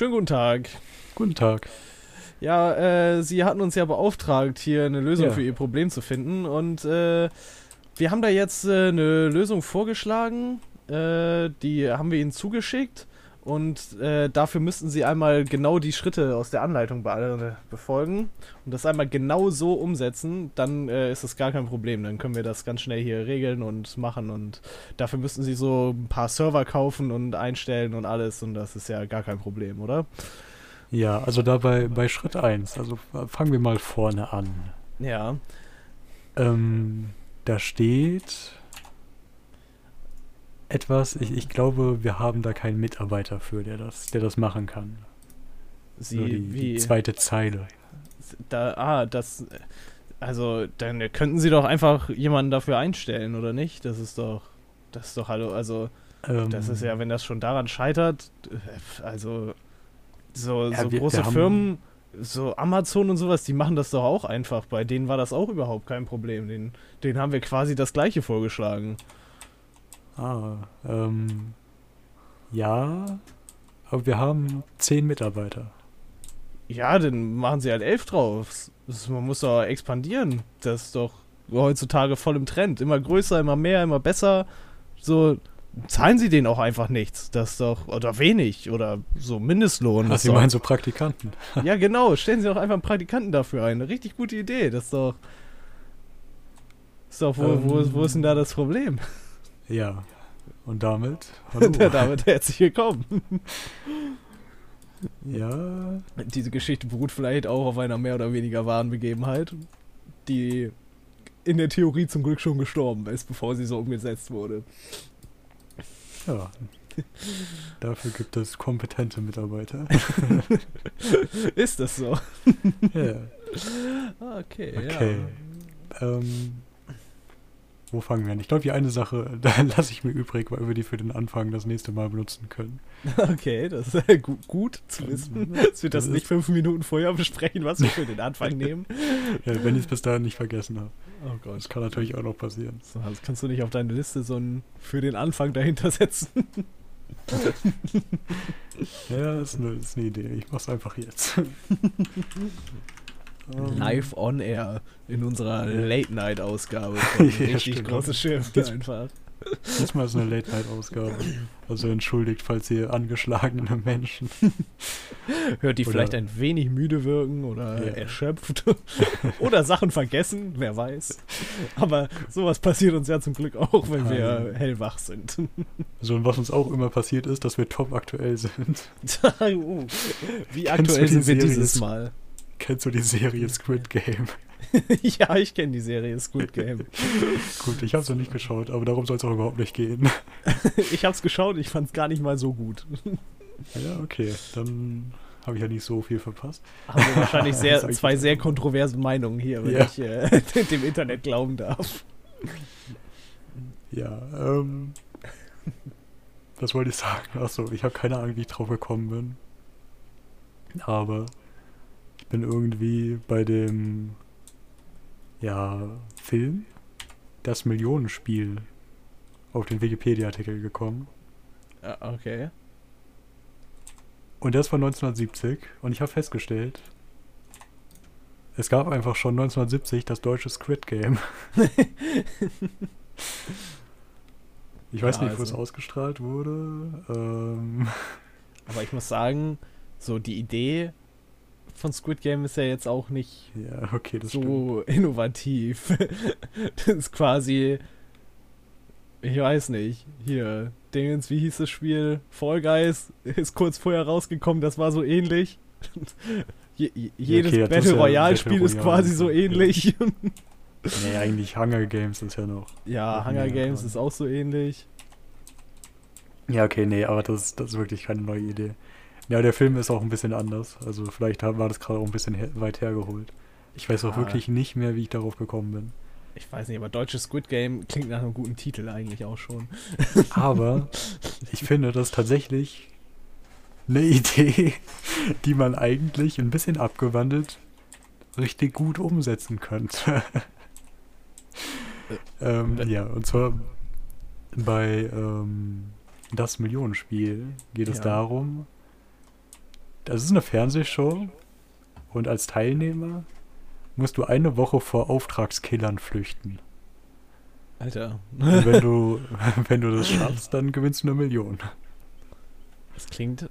Schönen guten Tag. Guten Tag. Ja, äh, Sie hatten uns ja beauftragt, hier eine Lösung Ja. für Ihr Problem zu finden. Und äh, wir haben da jetzt äh, eine Lösung vorgeschlagen. Äh, die haben wir Ihnen zugeschickt. Und äh, dafür müssten Sie einmal genau die Schritte aus der Anleitung be äh, befolgen. Und das einmal genau so umsetzen. Dann äh, ist das gar kein Problem. Dann können wir das ganz schnell hier regeln und machen. Und dafür müssten Sie so ein paar Server kaufen und einstellen und alles. Und das ist ja gar kein Problem, oder? Ja, also dabei bei Schritt 1, also fangen wir mal vorne an. Ja. Ähm, da steht etwas, ich, ich glaube, wir haben da keinen Mitarbeiter für, der das, der das machen kann. Sie, Nur die, wie, die zweite Zeile. da, ah, das, also, dann könnten Sie doch einfach jemanden dafür einstellen, oder nicht? Das ist doch, das ist doch, hallo, also, Ähm, das ist ja, wenn das schon daran scheitert, also, so, Ja, so wir- große wir Firmen, so Amazon und sowas, die machen das doch auch einfach. Bei denen war das auch überhaupt kein Problem. Den, denen haben wir quasi das Gleiche vorgeschlagen. Ah, ähm, ja, aber wir haben zehn Mitarbeiter. Ja, dann machen sie halt elf drauf. Das, man muss doch expandieren. Das ist doch heutzutage voll im Trend. Immer größer, immer mehr, immer besser. So, zahlen sie denen auch einfach nichts. Das ist doch, oder wenig, oder so Mindestlohn. Was Sie meinen so Praktikanten? ja, genau. Stellen sie doch einfach einen Praktikanten dafür ein. Eine richtig gute Idee. Das ist doch. Ist doch, wo, wo, ist- wo ist denn da das Problem? Ja. Und damit? Hallo. Damit herzlich willkommen. ja, Diese Geschichte beruht vielleicht auch auf einer mehr oder weniger wahren Begebenheit, die in der Theorie zum Glück schon gestorben ist, bevor sie so umgesetzt wurde. ja. Dafür gibt es kompetente Mitarbeiter. ist das so? ja. Okay, Okay. Ähm, wo fangen wir an? Ich glaube, die eine Sache, da lasse ich mir übrig, weil wir die für den Anfang das nächste Mal benutzen können. Okay, das ist äh, gu gut zu wissen, dass wir das Das nicht fünf Minuten vorher besprechen, was wir für den Anfang nehmen. Ja, wenn ich es bis dahin nicht vergessen habe. Oh Gott. Das kann natürlich auch noch passieren. So, das kannst du nicht auf deine Liste so ein für den Anfang dahinter setzen. Ja, das ist eine, das ist eine Idee. Ich mach's einfach jetzt. Ähm, Live on air in unserer. Late-Night-Ausgabe. von Ja, Richtig stimmt. großes Schiff Das- einfach. Diesmal ist eine Late-Night-Ausgabe. Also entschuldigt, falls ihr angeschlagene Menschen. Hört die Oder- vielleicht ein wenig müde wirken oder Ja. erschöpft oder Sachen vergessen, wer weiß. Aber sowas passiert uns ja zum Glück auch, wenn wir Ah. hellwach sind. So, und was uns auch immer passiert ist, dass wir top aktuell sind. Uh, Wie aktuell sind wir dieses Mal? Kennst du die Serie Squid Game? ja, ich kenne die Serie Squid Game. Gut, ich habe noch nicht geschaut, aber darum soll es auch überhaupt nicht gehen. Ich hab's geschaut, ich fand's gar nicht mal so gut. Ja, okay, dann habe ich ja nicht so viel verpasst. Haben wir wahrscheinlich sehr, zwei sehr kontroverse Meinungen hier, wenn Ja. ich äh, dem Internet glauben darf. Ja, ähm. Was wollte ich sagen? Achso, ich habe keine Ahnung, wie ich drauf gekommen bin. Aber bin irgendwie bei dem ja, Film Das Millionenspiel auf den Wikipedia-Artikel gekommen. Ja, okay. Und das war 1970 und ich habe festgestellt, es gab einfach schon 1970 das deutsche Squid Game. Ich weiß Ja, nicht, wo es also- ausgestrahlt wurde. Ähm, Aber ich muss sagen, so die Idee von Squid Game ist ja jetzt auch nicht ja, okay, das stimmt. so innovativ. das ist quasi, ich weiß nicht, hier, Dingens, wie hieß das Spiel? Fall Guys ist kurz vorher rausgekommen, das war so ähnlich. Je, je, jedes okay, ist Battle ja Royale Battle Spiel ist Royale, quasi so ja. ähnlich. Nee, eigentlich Hunger Games ist ja noch. ja, Hunger Games dran. ist auch so ähnlich. Ja, okay, nee, aber das, das ist wirklich keine neue Idee. Ja, der Film ist auch ein bisschen anders. Also vielleicht war das gerade auch ein bisschen her weit hergeholt. Ich weiß auch Ah. wirklich nicht mehr, wie ich darauf gekommen bin. Ich weiß nicht, aber deutsches Squid Game klingt nach einem guten Titel eigentlich auch schon. Aber ich finde das tatsächlich eine Idee, die man eigentlich ein bisschen abgewandelt richtig gut umsetzen könnte. ähm, Äh, ja, und zwar bei ähm, das Millionenspiel geht es Ja. darum, das ist eine Fernsehshow und als Teilnehmer musst du eine Woche vor Auftragskillern flüchten. Alter. Und wenn du, wenn du das schaffst, dann gewinnst du eine Million. Das klingt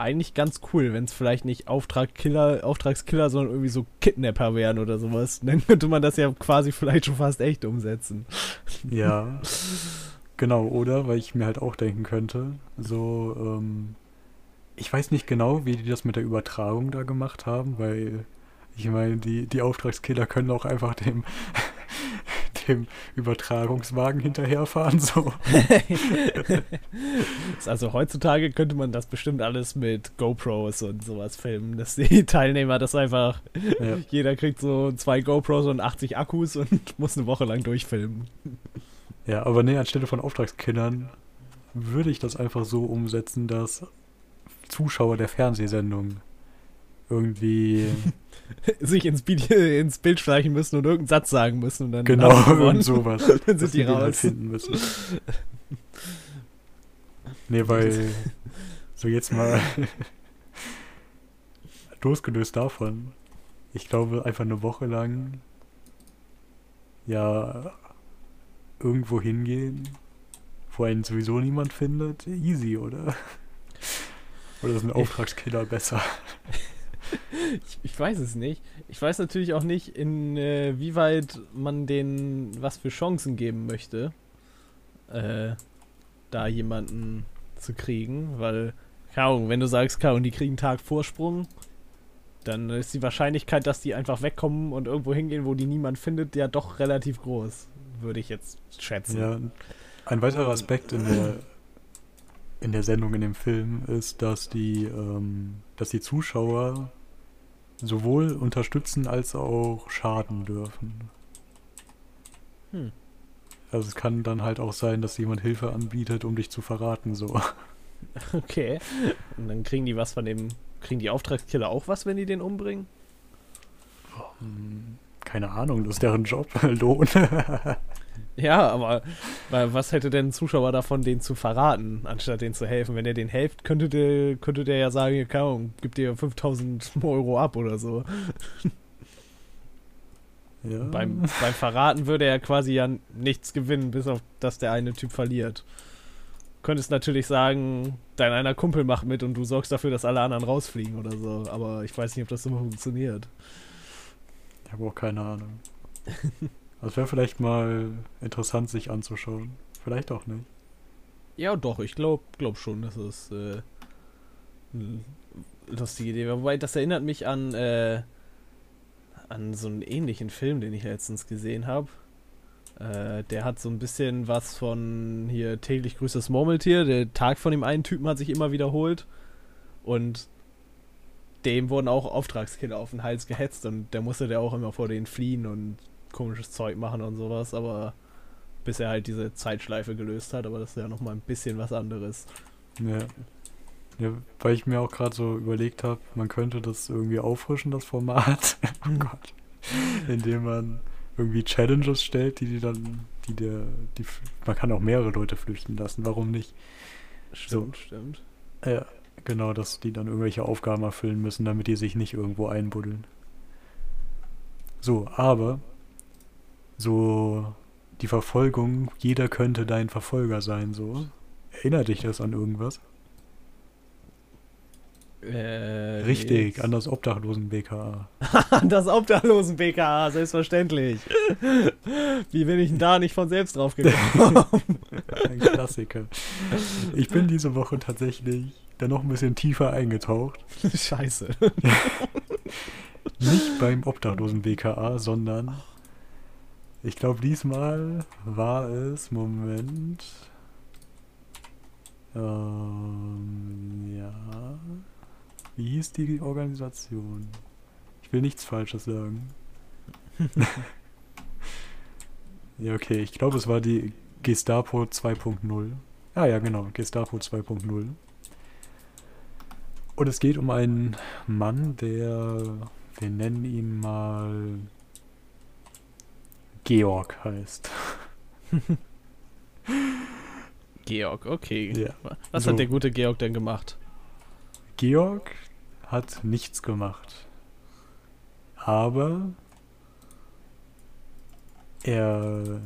eigentlich ganz cool, wenn es vielleicht nicht Auftragkiller, Auftragskiller, sondern irgendwie so Kidnapper wären oder sowas. Dann könnte man das ja quasi vielleicht schon fast echt umsetzen. Ja. genau, oder? Weil ich mir halt auch denken könnte, so, ähm, ich weiß nicht genau, wie die das mit der Übertragung da gemacht haben, weil ich meine, die, die Auftragskiller können auch einfach dem, dem Übertragungswagen hinterherfahren, so. also heutzutage könnte man das bestimmt alles mit GoPros und sowas filmen, dass die Teilnehmer das einfach, ja. jeder kriegt so zwei GoPros und 80 Akkus und muss eine Woche lang durchfilmen. Ja, aber nee, anstelle von Auftragskillern würde ich das einfach so umsetzen, dass Zuschauer der Fernsehsendung irgendwie sich ins, Bild, ins Bild schleichen müssen und irgendeinen Satz sagen müssen und dann genau und sowas. Dann sind die halt raus. finden müssen. Nee weil so jetzt mal losgelöst davon ich glaube einfach eine Woche lang ja irgendwo hingehen wo einen sowieso niemand findet. Easy oder oder ist ein Auftragskiller besser ich, ich, weiß es nicht. Ich weiß natürlich auch nicht, inwieweit äh, man denen was für Chancen geben möchte, äh, da jemanden zu kriegen, weil, keine Ahnung, wenn du sagst, und die kriegen einen Tag Vorsprung, dann ist die Wahrscheinlichkeit, dass die einfach wegkommen und irgendwo hingehen, wo die niemand findet, ja doch relativ groß, würde ich jetzt schätzen. Ja, ein weiterer Aspekt in der, in der Sendung, in dem Film, ist, dass die, ähm, dass die Zuschauer sowohl unterstützen als auch schaden dürfen. Hm. Also es kann dann halt auch sein, dass jemand Hilfe anbietet, um dich zu verraten, so. Okay. Und dann kriegen die was von dem. Kriegen die Auftragskiller auch was, wenn die den umbringen? Hm, keine Ahnung, das ist deren Job, Lohn. Ja, aber was hätte denn ein Zuschauer davon, den zu verraten, anstatt den zu helfen? Wenn er den hilft, könnte der, könnte der ja sagen, keine Ahnung, gib dir 5000 Euro ab oder so. Ja. Beim, beim Verraten würde er quasi ja nichts gewinnen, bis auf dass der eine Typ verliert. Könntest natürlich sagen, dein einer Kumpel macht mit und du sorgst dafür, dass alle anderen rausfliegen oder so. Aber ich weiß nicht, ob das so funktioniert. Ich habe auch keine Ahnung. Das wäre vielleicht mal interessant, sich anzuschauen. Vielleicht auch nicht. Ja, doch, ich glaube glaub schon, dass es äh, eine lustige Idee Wobei, das erinnert mich an, äh, an so einen ähnlichen Film, den ich letztens gesehen habe. Äh, der hat so ein bisschen was von hier täglich grüßt das Murmeltier. Der Tag von dem einen Typen hat sich immer wiederholt. Und dem wurden auch Auftragskinder auf den Hals gehetzt und der musste der auch immer vor denen fliehen und komisches Zeug machen und sowas, aber bis er halt diese Zeitschleife gelöst hat, aber das ist ja nochmal ein bisschen was anderes. Ja. ja weil ich mir auch gerade so überlegt habe, man könnte das irgendwie auffrischen, das Format. oh Gott. Indem man irgendwie Challenges stellt, die die dann, die der, die, man kann auch mehrere Leute flüchten lassen, warum nicht? Stimmt, so. stimmt. Ja, genau, dass die dann irgendwelche Aufgaben erfüllen müssen, damit die sich nicht irgendwo einbuddeln. So, aber so die Verfolgung, jeder könnte dein Verfolger sein, so. Erinnert dich das an irgendwas? Äh, Richtig, nee. an das Obdachlosen-BKA. an das Obdachlosen-BKA, selbstverständlich. Wie bin ich denn da nicht von selbst drauf gekommen? ein Klassiker. Ich bin diese Woche tatsächlich da noch ein bisschen tiefer eingetaucht. Scheiße. nicht beim Obdachlosen-BKA, sondern ich glaube, diesmal war es, Moment. Ähm, ja. Wie hieß die Organisation? Ich will nichts Falsches sagen. ja, okay, ich glaube, es war die Gestapo 2.0. Ah ja, genau, Gestapo 2.0. Und es geht um einen Mann, der, wir nennen ihn mal Georg heißt. Georg, okay. Ja. Was so. hat der gute Georg denn gemacht? Georg hat nichts gemacht. Aber er,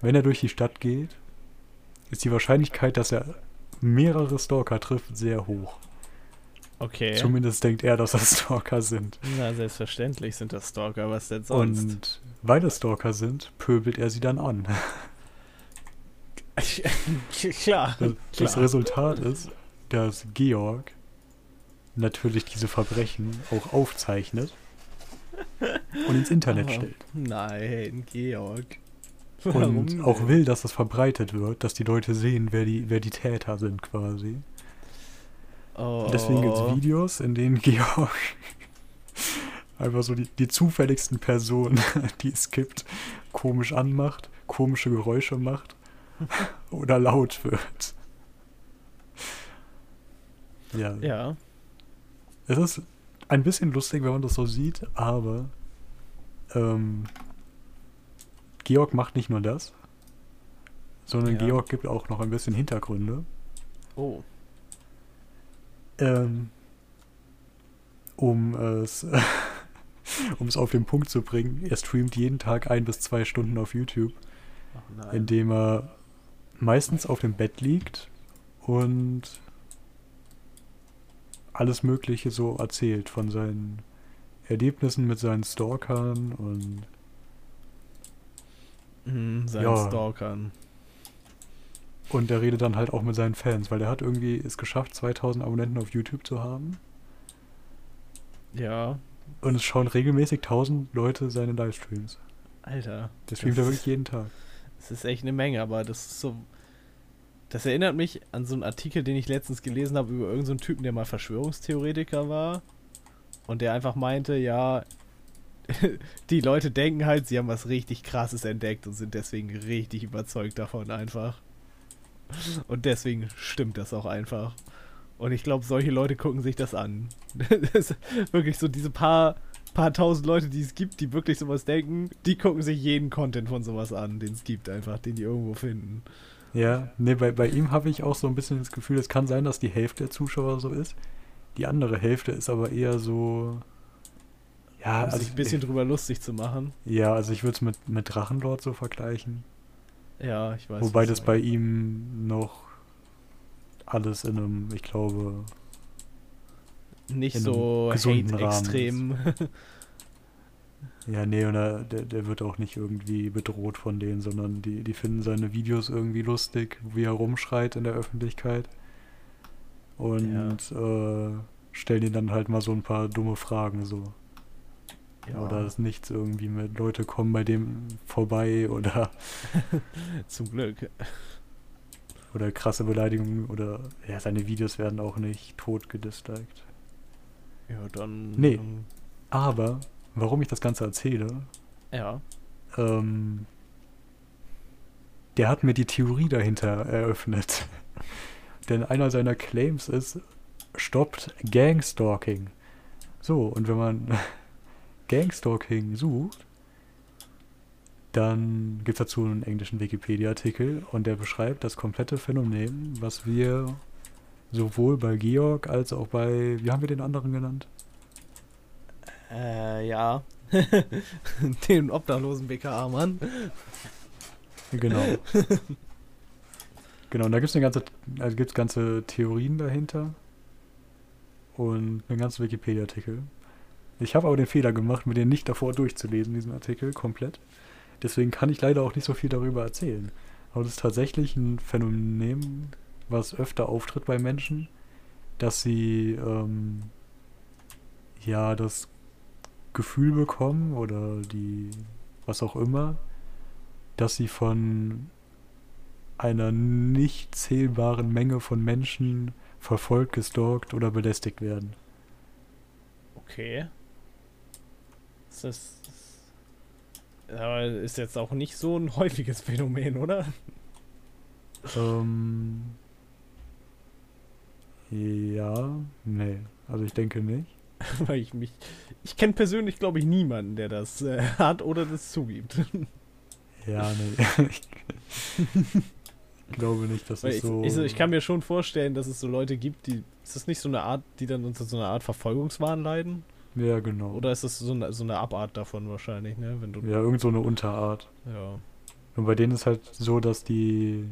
wenn er durch die Stadt geht, ist die Wahrscheinlichkeit, dass er mehrere Stalker trifft, sehr hoch. Okay. Zumindest denkt er, dass das Stalker sind. Na, selbstverständlich sind das Stalker, was denn sonst? Und weil es Stalker sind, pöbelt er sie dann an. klar, Das, das klar. Resultat ist, dass Georg natürlich diese Verbrechen auch aufzeichnet und ins Internet Oh, stellt. Nein, Georg. Und auch will, dass das verbreitet wird, dass die Leute sehen, wer die, wer die Täter sind quasi. Oh. Deswegen gibt es Videos, in denen Georg einfach so die, die zufälligsten Personen, die es gibt, komisch anmacht, komische Geräusche macht oder laut wird. Ja. Ja. Es ist ein bisschen lustig, wenn man das so sieht, aber ähm, Georg macht nicht nur das, sondern Ja. Georg gibt auch noch ein bisschen Hintergründe. Oh. Ähm, um es um es auf den Punkt zu bringen, er streamt jeden Tag ein bis zwei Stunden auf YouTube, indem er meistens auf dem Bett liegt und alles Mögliche so erzählt von seinen Erlebnissen mit seinen Stalkern und Hm, seinen Ja. Stalkern. Und er redet dann halt auch mit seinen Fans, weil er hat irgendwie es geschafft, 2000 Abonnenten auf YouTube zu haben Ja. und es schauen regelmäßig 1000 Leute seine Livestreams. Alter. Der streamt er wirklich jeden Tag. Das ist echt eine Menge, aber das ist so. Das erinnert mich an so einen Artikel, den ich letztens gelesen habe über irgendeinen so Typen, der mal Verschwörungstheoretiker war. Und der einfach meinte, ja, die Leute denken halt, sie haben was richtig krasses entdeckt und sind deswegen richtig überzeugt davon einfach. Und deswegen stimmt das auch einfach. Und ich glaube, solche Leute gucken sich das an. Das ist wirklich so diese paar, paar tausend Leute, die es gibt, die wirklich sowas denken, die gucken sich jeden Content von sowas an, den es gibt einfach, den die irgendwo finden. Ja, nee, bei, bei ihm habe ich auch so ein bisschen das Gefühl, es kann sein, dass die Hälfte der Zuschauer so ist. Die andere Hälfte ist aber eher so. Ja, Um also sich ein bisschen drüber lustig zu machen. ja, also ich würde es mit, mit Drachenlord so vergleichen. Ja, ich weiß. Wobei das bei ihm noch alles in einem, ich glaube, nicht so gesunden Rahmen hate-extrem. ja, nee, und er, der, der wird auch nicht irgendwie bedroht von denen, sondern die, die finden seine Videos irgendwie lustig, wie er rumschreit in der Öffentlichkeit. Und äh, stellen ihn dann halt mal so ein paar dumme Fragen so. Ja, Oder ist nichts irgendwie mit Leute kommen bei dem vorbei oder, zum Glück. oder krasse Beleidigungen oder ja, seine Videos werden auch nicht tot gedisliked. Ja, dann. Nee. ähm, Aber, warum ich das Ganze erzähle, Ja. ähm, der hat mir die Theorie dahinter eröffnet. Denn einer seiner Claims ist, stoppt Gangstalking. So, und wenn man Gangstalking sucht, dann gibt es dazu einen englischen Wikipedia-Artikel und der beschreibt das komplette Phänomen, was wir sowohl bei Georg als auch bei, wie haben wir den anderen genannt? Äh, ja. Den obdachlosen BKA-Mann. Genau. genau, und da gibt es ganze, also gibt's ganze Theorien dahinter und einen ganzen Wikipedia-Artikel. Ich habe aber den Fehler gemacht, mir den nicht davor durchzulesen, diesen Artikel komplett. Deswegen kann ich leider auch nicht so viel darüber erzählen. Aber das ist tatsächlich ein Phänomen, was öfter auftritt bei Menschen, dass sie ähm, ja das Gefühl bekommen oder die was auch immer, dass sie von einer nicht zählbaren Menge von Menschen verfolgt, gestalkt oder belästigt werden. Okay. Ist das. Aber ist jetzt auch nicht so ein häufiges Phänomen, oder? Ähm, ja, nee, also ich denke nicht. Weil ich mich. Ich kenne persönlich, glaube ich, niemanden, der das äh, hat oder das zugibt. Ja, nee. ich glaube nicht, dass Weil es ich, so. ich, so- ich kann mir schon vorstellen, dass es so Leute gibt, die Ist das nicht so eine Art, die dann unter so einer Art Verfolgungswahn leiden? Ja, genau. Oder ist das so eine, so eine Abart davon wahrscheinlich, ne? Wenn du. ja, irgend so eine Unterart. Ja. Und bei denen ist halt so, dass die,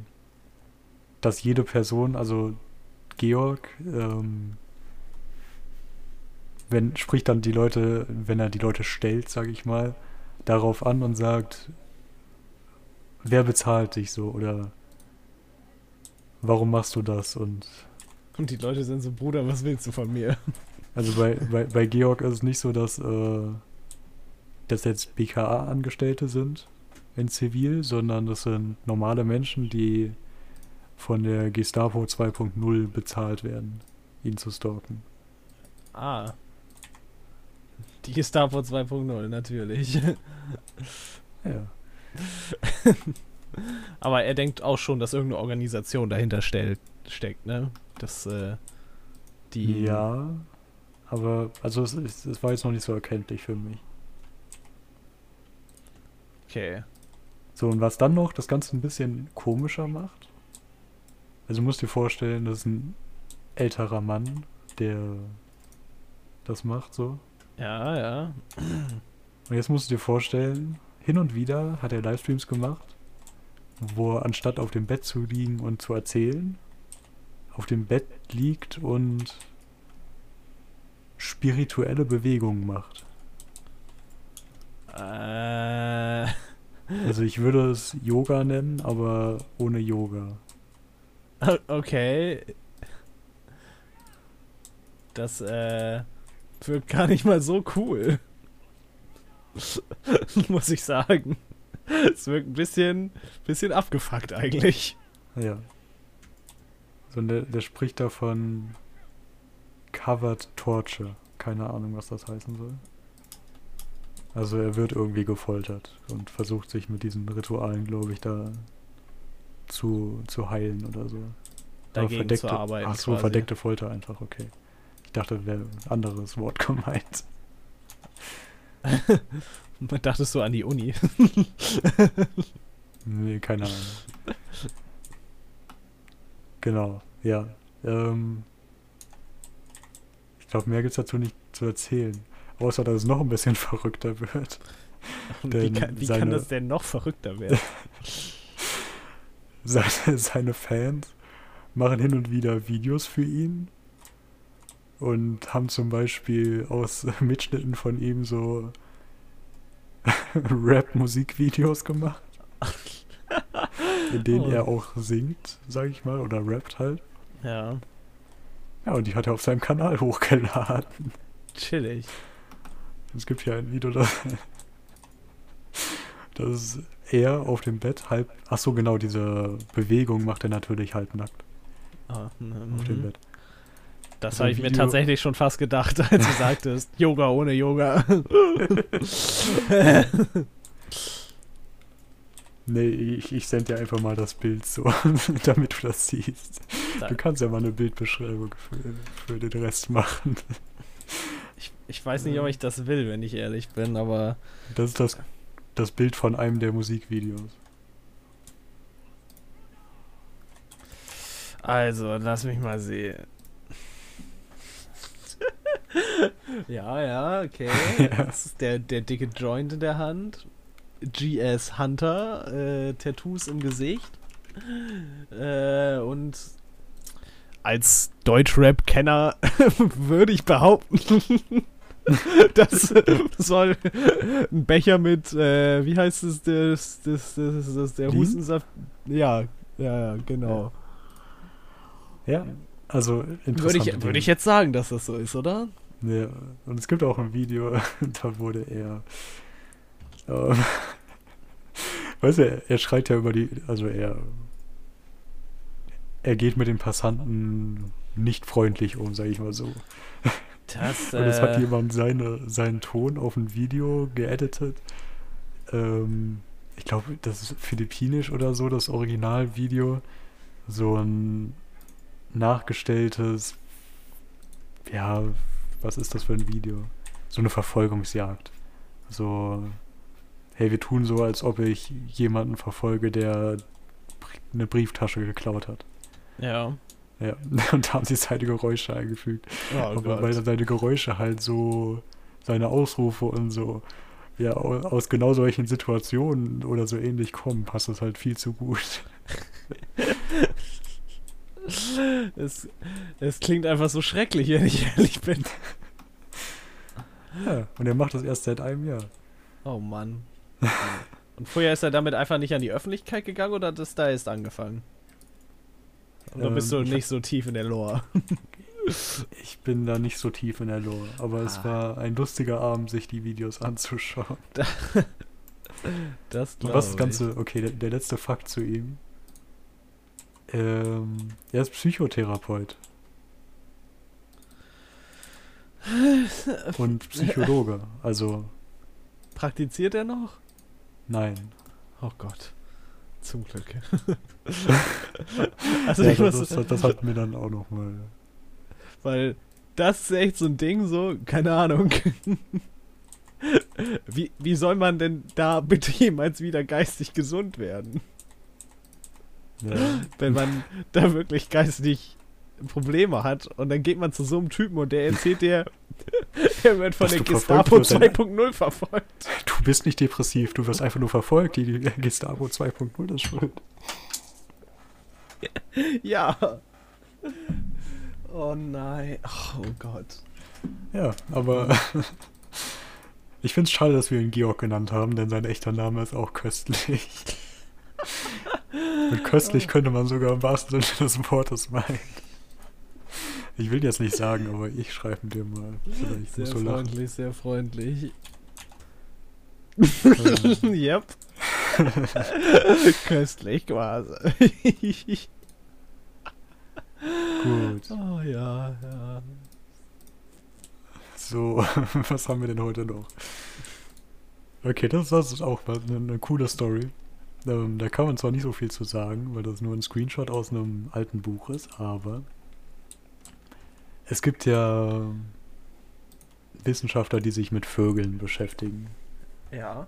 dass jede Person, also Georg, ähm, wenn, spricht dann die Leute, wenn er die Leute stellt, sag ich mal, darauf an und sagt, wer bezahlt dich so oder warum machst du das? Und Und die Leute sind so, Bruder, was willst du von mir? Also bei, bei, bei Georg ist es nicht so, dass äh, das jetzt BKA-Angestellte sind in Zivil, sondern das sind normale Menschen, die von der Gestapo 2.0 bezahlt werden, ihn zu stalken. Ah. Die Gestapo 2.0, natürlich. Ja. Aber er denkt auch schon, dass irgendeine Organisation dahinter stellt, steckt, ne? Dass, äh, die. Ja, aber also es, es war jetzt noch nicht so erkenntlich für mich. Okay. So, und was dann noch das Ganze ein bisschen komischer macht, also du musst dir vorstellen, das ist ein älterer Mann, der das macht so. Ja, ja. Und jetzt musst du dir vorstellen, hin und wieder hat er Livestreams gemacht, wo er anstatt auf dem Bett zu liegen und zu erzählen, auf dem Bett liegt und spirituelle Bewegungen macht. Äh. Also ich würde es Yoga nennen, aber ohne Yoga. Okay. Das, äh, wirkt gar nicht mal so cool. Muss ich sagen. Es wirkt ein bisschen, bisschen abgefuckt eigentlich. Ja. So, der, der spricht davon Covered Torture. Keine Ahnung, was das heißen soll. Also er wird irgendwie gefoltert und versucht sich mit diesen Ritualen, glaube ich, da zu, zu heilen oder so. Aber Dagegen zu arbeiten. Ach so, quasi. verdeckte Folter einfach, okay. Ich dachte, wäre ein anderes Wort gemeint. Dachtest du an die Uni? Nee, keine Ahnung. genau, ja. Ähm, ich glaube, mehr gibt es dazu nicht zu erzählen. Außer, dass es noch ein bisschen verrückter wird. wie kann, wie kann seine- das denn noch verrückter werden? Seine, seine Fans machen hin und wieder Videos für ihn und haben zum Beispiel aus Mitschnitten von ihm so Rap-Musikvideos gemacht, in denen Oh. er auch singt, sag ich mal, oder rappt halt. ja, Ja, und die hat er auf seinem Kanal hochgeladen. chillig. Es gibt hier ein Video, das, das ist er auf dem Bett halb. Ach so, genau, diese Bewegung macht er natürlich halbnackt Ah, auf dem mhm. Bett. Das So habe ich mir Video- tatsächlich schon fast gedacht, als du sagtest, Yoga ohne Yoga. Nee, ich, ich sende dir einfach mal das Bild so, damit du das siehst. Du kannst ja mal eine Bildbeschreibung für, für den Rest machen. ich, ich weiß nicht, ob ich das will, wenn ich ehrlich bin, aber Das ist das, das Bild von einem der Musikvideos. also, lass mich mal sehen. ja, ja, okay. Ja. Das ist der, der dicke Joint in der Hand. GS Hunter, äh, Tattoos im Gesicht. Äh, und als Deutschrap-Kenner würde ich behaupten, das soll ein Becher mit, äh, wie heißt es, das, das, das, das, der Lean? Hustensaft. Ja, ja, ja, genau. Ja, also interessant. Würde ich, würde ich jetzt sagen, dass das so ist, oder? Ja, und es gibt auch ein Video, da wurde er. Ähm, weißt du, er, er schreit ja über die. Also er. Er geht mit den Passanten nicht freundlich um, sag ich mal so. Das, Und es hat äh, jemand seine, seinen Ton auf ein Video geeditet. Ähm, ich glaube, das ist philippinisch oder so, das Originalvideo. So ein nachgestelltes. Ja, was ist das für ein Video? So eine Verfolgungsjagd. So, hey, wir tun so, als ob ich jemanden verfolge, der eine Brieftasche geklaut hat. ja. Ja, und da haben sie seine Geräusche eingefügt. Oh Aber weil seine Geräusche halt so, seine Ausrufe und so, ja, au- aus genau solchen Situationen oder so ähnlich kommen, passt das halt viel zu gut. Es, es klingt einfach so schrecklich, wenn ich ehrlich bin. Ja, und er macht das erst seit einem Jahr. Oh Mann. Und vorher ist er damit einfach nicht an die Öffentlichkeit gegangen oder das da erst angefangen? Oder bist du Ähm, ich nicht so tief in der Lore? Ich bin da nicht so tief in der Lore, aber es Ah. war ein lustiger Abend, sich die Videos anzuschauen. Das Und was das Ganze, okay, der, der letzte Fakt zu ihm. Ähm, er ist Psychotherapeut. Und Psychologe. Also, Praktiziert er noch? Nein. Oh Gott. Zum Glück. also ja, ich muss, das, das, das hat mir dann auch nochmal. weil das ist echt so ein Ding, so, keine Ahnung. Wie, wie soll man denn da bitte jemals wieder geistig gesund werden, Ja, wenn man da wirklich geistig Probleme hat und dann geht man zu so einem Typen und der erzählt dir, er wird von Dass der Gestapo wirst, dann- 2.0 verfolgt. du bist nicht depressiv, du wirst einfach nur verfolgt. Die, die Gestapo 2.0 ist schuld. Ja. Oh nein. Oh Gott. Ja, aber ich finde es schade, dass wir ihn Georg genannt haben, denn sein echter Name ist auch köstlich. Und köstlich könnte man sogar im wahrsten Sinne des Wortes meinen. Ich will jetzt nicht sagen, aber ich schreibe dir mal. Vielleicht Sehr du lachen. freundlich, sehr freundlich. Yep. Köstlich quasi. Gut. oh ja, ja. So, was haben wir denn heute noch? Okay, das, das ist auch eine, eine coole Story. Ähm, da kann man zwar nicht so viel zu sagen, weil das nur ein Screenshot aus einem alten Buch ist, aber es gibt ja Wissenschaftler, die sich mit Vögeln beschäftigen. Ja.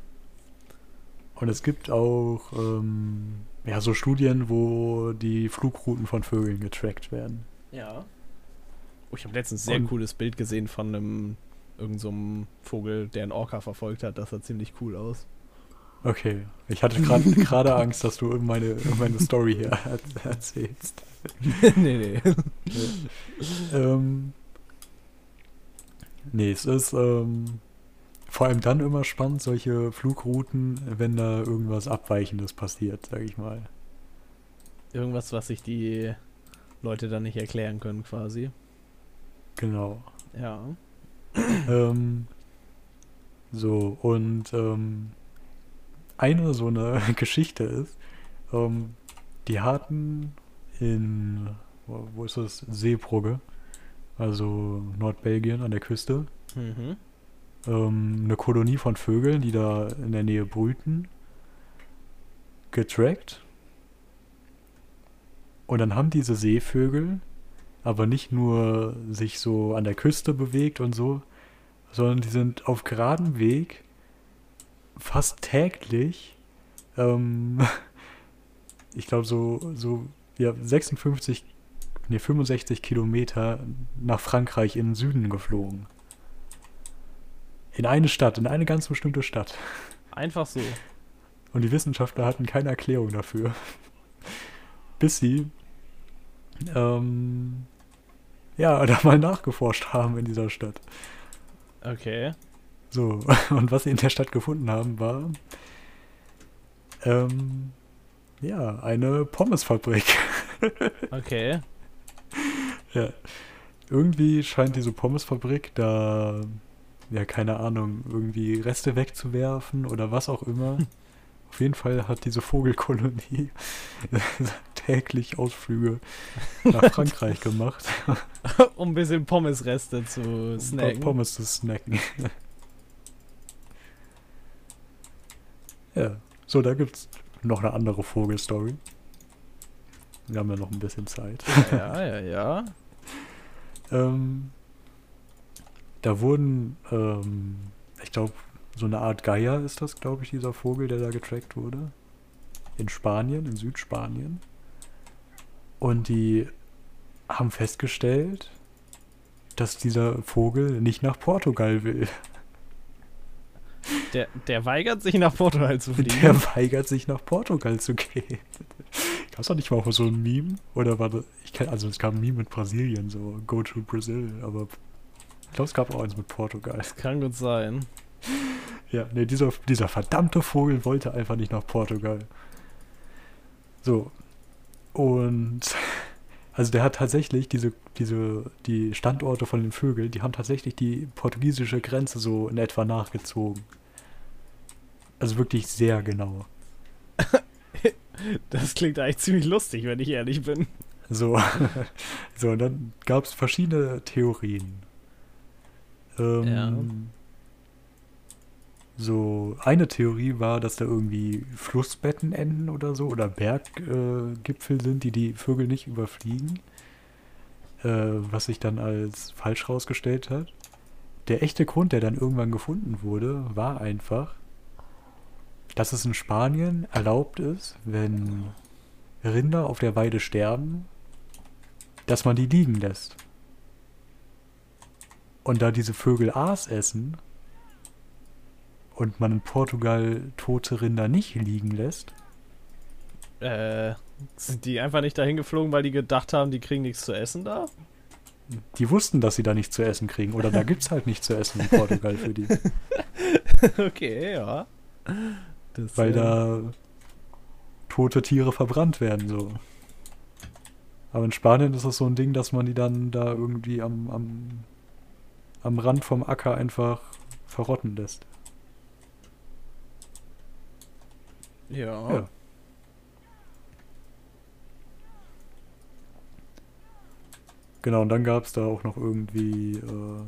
Und es gibt auch ähm, ja, so Studien, wo die Flugrouten von Vögeln getrackt werden. Ja. Oh, ich habe letztens ein sehr Und- cooles Bild gesehen von einem irgend so einem Vogel, der einen Orca verfolgt hat. Das sah ziemlich cool aus. Okay, ich hatte gerade Angst, dass du meine, meine Story hier er erzählst. nee, nee. Ähm, nee, es ist ähm, vor allem dann immer spannend, solche Flugrouten, wenn da irgendwas Abweichendes passiert, sag ich mal. Irgendwas, was sich die Leute dann nicht erklären können, quasi. Genau. Ja. ähm, so, und ähm, eine so eine Geschichte ist, ähm, die hatten in, wo ist das? Seebrugge, also Nordbelgien an der Küste, Mhm. ähm, eine Kolonie von Vögeln, die da in der Nähe brüten, getrackt. Und dann haben diese Seevögel aber nicht nur sich so an der Küste bewegt und so, sondern die sind auf geradem Weg fast täglich, ähm, ich glaube so, so ja, 56, nee, 65 Kilometer nach Frankreich in den Süden geflogen. In eine Stadt, in eine ganz bestimmte Stadt. Einfach so. Und die Wissenschaftler hatten keine Erklärung dafür. Bis sie ähm, ja, da mal nachgeforscht haben in dieser Stadt. Okay. So, und was sie in der Stadt gefunden haben, war ähm, ja, eine Pommesfabrik. Okay. ja. Irgendwie scheint diese Pommesfabrik da, ja, keine Ahnung, irgendwie Reste wegzuwerfen oder was auch immer. Auf jeden Fall hat diese Vogelkolonie täglich Ausflüge nach Frankreich gemacht, um ein bisschen Pommesreste zu um snacken. Pommes zu snacken. Ja, so, da gibt's noch eine andere Vogelstory. Wir haben ja noch ein bisschen Zeit. Ja, ja, ja. Ähm, da wurden, ähm, ich glaube, so eine Art Geier ist das, glaube ich, dieser Vogel, der da getrackt wurde. In Spanien, in Südspanien. Und die haben festgestellt, dass dieser Vogel nicht nach Portugal will. Der, der weigert sich nach Portugal zu fliegen. Der weigert sich nach Portugal zu gehen. Gab es doch nicht mal so ein Meme? Oder war das, ich kenn, also es gab ein Meme mit Brasilien, so Go to Brazil, aber ich glaube, es gab auch eins mit Portugal. Das kann gut sein. Ja, nee, dieser, dieser verdammte Vogel wollte einfach nicht nach Portugal. So. Und also der hat tatsächlich diese, diese, die Standorte von den Vögeln, die haben tatsächlich die portugiesische Grenze so in etwa nachgezogen. Also wirklich sehr genau. Das klingt eigentlich ziemlich lustig, wenn ich ehrlich bin. So, so und dann gab es verschiedene Theorien. Ähm, Ja. So, eine Theorie war, dass da irgendwie Flussbetten enden oder so oder Berggipfel äh, sind, die die Vögel nicht überfliegen. Äh, was sich dann als falsch rausgestellt hat. Der echte Grund, der dann irgendwann gefunden wurde, war einfach, dass es in Spanien erlaubt ist, wenn Rinder auf der Weide sterben, dass man die liegen lässt. Und da diese Vögel Aas essen und man in Portugal tote Rinder nicht liegen lässt, Äh, sind die einfach nicht dahin geflogen, weil die gedacht haben, die kriegen nichts zu essen da? die wussten, dass sie da nichts zu essen kriegen. Oder da gibt's halt nichts zu essen in Portugal für die. okay, ja. Das, Weil äh, da tote Tiere verbrannt werden, so. Aber in Spanien ist das so ein Ding, dass man die dann da irgendwie am, am, am Rand vom Acker einfach verrotten lässt. Ja. Ja. Genau, und dann gab es da auch noch irgendwie äh,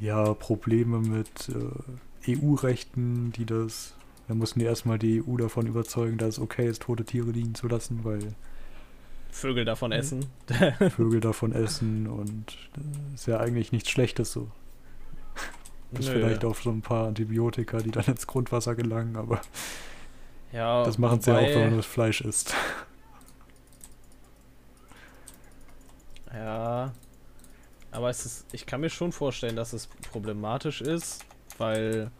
ja, Probleme mit äh, EU-Rechten, die das. Da mussten die erstmal die EU davon überzeugen, dass es okay ist, tote Tiere liegen zu lassen, weil Vögel davon essen. Vögel davon essen und äh, ist ja eigentlich nichts Schlechtes so. Bis Nö. vielleicht auf so ein paar Antibiotika, die dann ins Grundwasser gelangen, aber Ja, das machen sie ja auch, wenn man das Fleisch isst. Ja. Aber es ist, ich kann mir schon vorstellen, dass es problematisch ist, weil,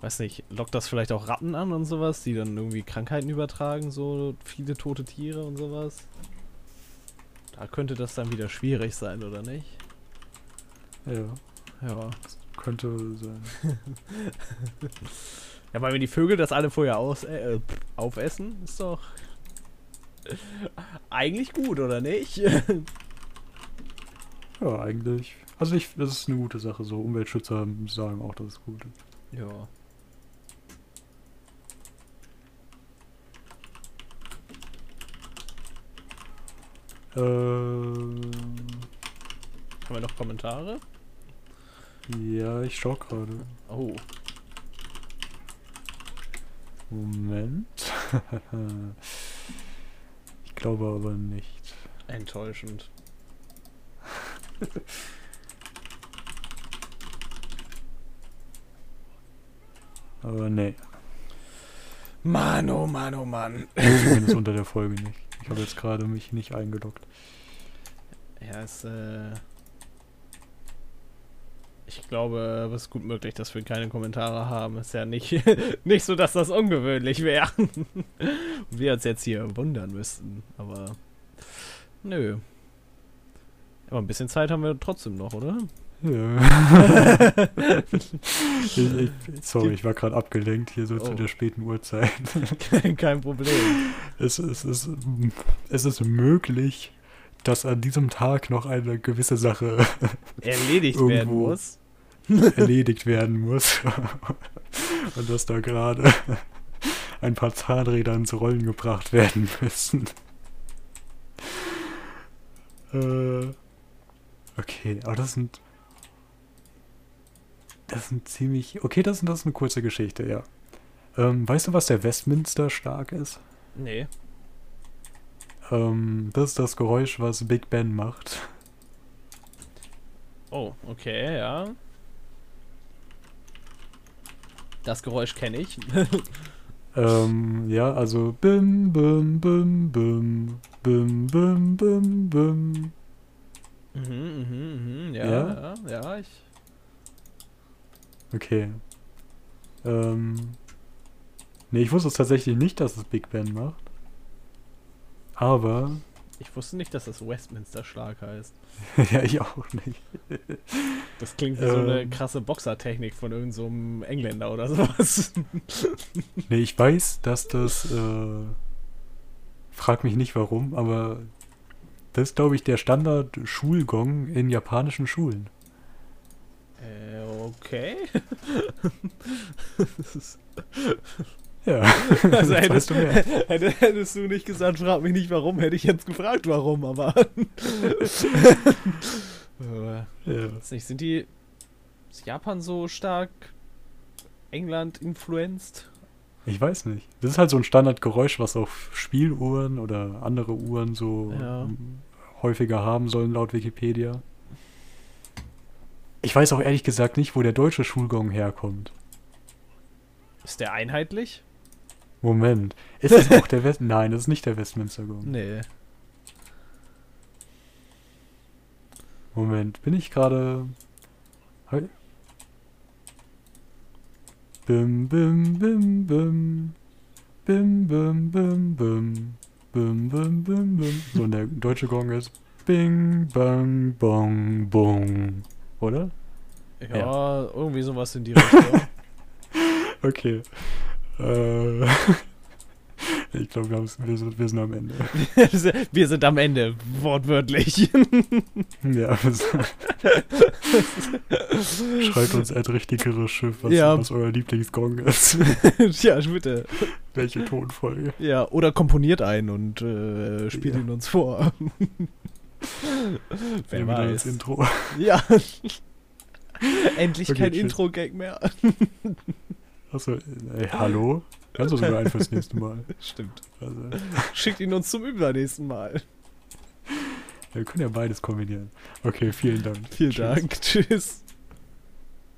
weiß nicht, lockt das vielleicht auch Ratten an und sowas, die dann irgendwie Krankheiten übertragen, so viele tote Tiere und sowas. Da könnte das dann wieder schwierig sein, oder nicht? Ja, Ja. Könnte sein. Ja, weil wenn die Vögel das alle vorher aus, äh, äh, aufessen, ist doch eigentlich gut, oder nicht? Ja, eigentlich. Also ich, das ist eine gute Sache. So Umweltschützer sagen auch, dass es gut ist. ja. Ähm, Haben wir noch Kommentare? Ja, ich schau gerade. Oh. Moment. ich glaube aber nicht. Enttäuschend. Aber nee. Mann, oh Mann, oh Mann. Zumindest unter der Folge nicht. Ich habe jetzt gerade mich nicht eingeloggt. Ja, es, äh. Ich glaube, es ist gut möglich, dass wir keine Kommentare haben. Ist ja nicht, nicht so, dass das ungewöhnlich wäre. Und wir uns jetzt hier wundern müssten. Aber. Nö. Aber ein bisschen Zeit haben wir trotzdem noch, oder? Ja. ich, ich, sorry, ich war gerade abgelenkt hier so zu Oh. der späten Uhrzeit. Kein Problem. Es, es, es, es ist möglich, dass an diesem Tag noch eine gewisse Sache Erledigt werden muss. erledigt werden muss. Und dass da gerade ein paar Zahnräder ins Rollen gebracht werden müssen. Äh, okay, aber das sind. Das sind ziemlich. Okay, das, das ist eine kurze Geschichte, ja. Ähm, weißt du, was der Westminster stark ist? Nee. Ähm, das ist das Geräusch, was Big Ben macht. Oh, okay, ja. Das Geräusch kenne ich. Ähm, ja, also bim, bim, bim, bim. Bim, bim, bim, bim. Mhm, mhm, mhm. Ja, Ja? ja, ja, ich. Okay. Ähm. Nee, ich wusste es tatsächlich nicht, dass es Big Ben macht. Aber. Ich wusste nicht, dass das Westminster Schlag heißt. ja, ich auch nicht. Das klingt wie so eine Ähm. krasse Boxertechnik von irgendeinem so Engländer oder sowas. Nee, ich weiß, dass das. Äh, frag mich nicht warum, aber. Das ist, glaube ich, der Standard-Schulgong in japanischen Schulen. äh, okay. Das ist- Ja. also hättest, weißt du mehr. hätte- hättest du nicht gesagt, frag mich nicht warum, hätte ich jetzt gefragt, warum, aber. Ja. nicht, sind die. Ist Japan so stark England influenced? Ich weiß nicht. Das ist halt so ein Standardgeräusch, was auf Spieluhren oder andere Uhren so Ja. häufiger haben sollen, laut Wikipedia. Ich weiß auch ehrlich gesagt nicht, wo der deutsche Schulgong herkommt. Ist der einheitlich? Moment. Ist das auch der West... Nein, das ist nicht der Westminster Gong. Nee. Moment, bin ich gerade... Bim, bim, bim, bim. Bim, bim, bim, bim. Bim, bim, bim, bim. So, und der deutsche Gong ist Bing, bang, bong, bong. Oder? Ja, irgendwie sowas in die Richtung. Okay. Äh, ich glaube, wir, wir, sind- wir sind am Ende. Wir sind am Ende, wortwörtlich. Ja, schreibt uns ein richtigeres Schiff, was, Ja. was euer Lieblingsgong ist. ja, bitte. Welche Tonfolge. Ja, oder komponiert einen und äh, spielt Ja. ihn uns vor. Wer Nehmen weiß. Intro. Ja. Endlich Okay, kein. Intro-Gag mehr. Achso, ey, hallo? Kannst du sogar ein fürs nächste Mal. Stimmt. Also, Schickt ihn uns zum übernächsten Mal. wir können ja beides kombinieren. Okay, vielen Dank. Vielen Tschüss. Dank. Tschüss.